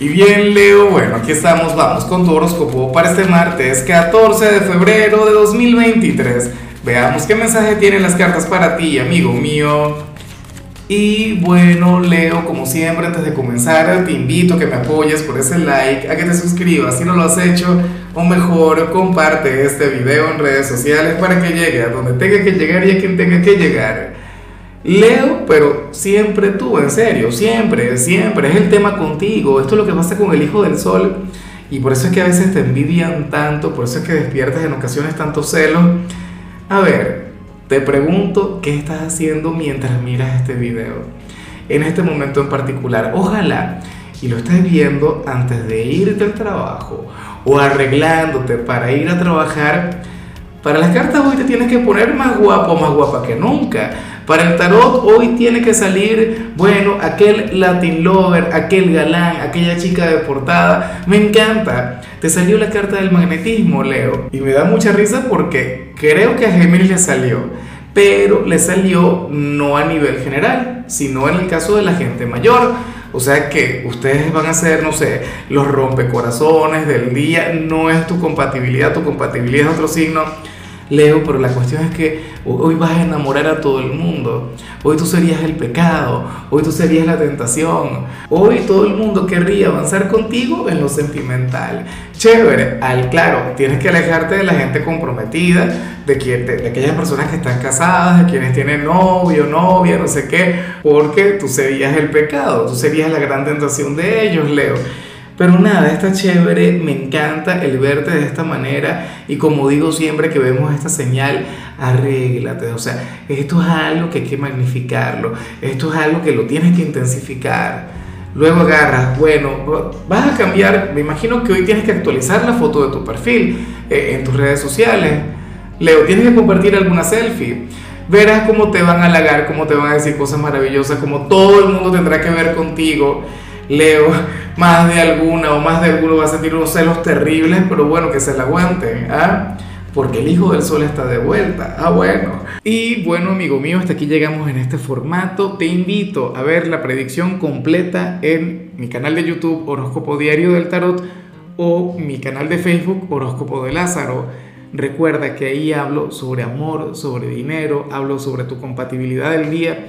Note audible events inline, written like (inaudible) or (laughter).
Y bien, Leo, bueno, aquí estamos, vamos con tu horóscopo para este martes 14 de febrero de 2023. Veamos qué mensaje tienen las cartas para ti, amigo mío. Y bueno, Leo, como siempre, antes de comenzar, te invito a que me apoyes por ese like, a que te suscribas si no lo has hecho, o mejor, comparte este video en redes sociales para que llegue a donde tenga que llegar y a quien tenga que llegar. Leo, pero siempre tú, en serio, siempre, siempre, es el tema contigo, esto es lo que pasa con el Hijo del Sol, y por eso es que a veces te envidian tanto, por eso es que despiertas en ocasiones tanto celos. A ver, te pregunto, ¿qué estás haciendo mientras miras este video? En este momento en particular, ojalá, y lo estés viendo antes de irte al trabajo, o arreglándote para ir a trabajar, para las cartas hoy te tienes que poner más guapo, más guapa que nunca para el tarot hoy tiene que salir, bueno, aquel Latin lover, aquel galán, aquella chica de portada. Me encanta. Te salió la carta del magnetismo, Leo. Y me da mucha risa porque creo que a Géminis le salió. Pero le salió no a nivel general, sino en el caso de la gente mayor. O sea que ustedes van a ser, no sé, los rompecorazones del día. No es tu compatibilidad, tu compatibilidad es otro signo Leo, pero la cuestión es que hoy vas a enamorar a todo el mundo. Hoy tú serías el pecado, hoy tú serías la tentación. Hoy todo el mundo querría avanzar contigo en lo sentimental. Chévere, al claro, tienes que alejarte de la gente comprometida, de, de aquellas personas que están casadas, de quienes tienen novio, novia, no sé qué, porque tú serías el pecado, tú serías la gran tentación de ellos, Leo. Pero nada, está chévere, me encanta el verte de esta manera y como digo siempre que vemos esta señal, arréglate, o sea, esto es algo que hay que magnificarlo, esto es algo que lo tienes que intensificar. Luego agarras, bueno, vas a cambiar, me imagino que hoy tienes que actualizar la foto de tu perfil eh, en tus redes sociales. Leo, tienes que compartir alguna selfie verás cómo te van a halagar, cómo te van a decir cosas maravillosas, como todo el mundo tendrá que ver contigo. Leo, (laughs) más de alguna o más de alguno va a sentir unos celos terribles, pero bueno, que se la aguanten, ¿ah? Porque el Hijo del Sol está de vuelta. Ah, bueno. Y bueno, amigo mío, hasta aquí llegamos en este formato. Te invito a ver la predicción completa en mi canal de YouTube Horóscopo Diario del Tarot o mi canal de Facebook Horóscopo de Lázaro. Recuerda que ahí hablo sobre amor, sobre dinero, hablo sobre tu compatibilidad del día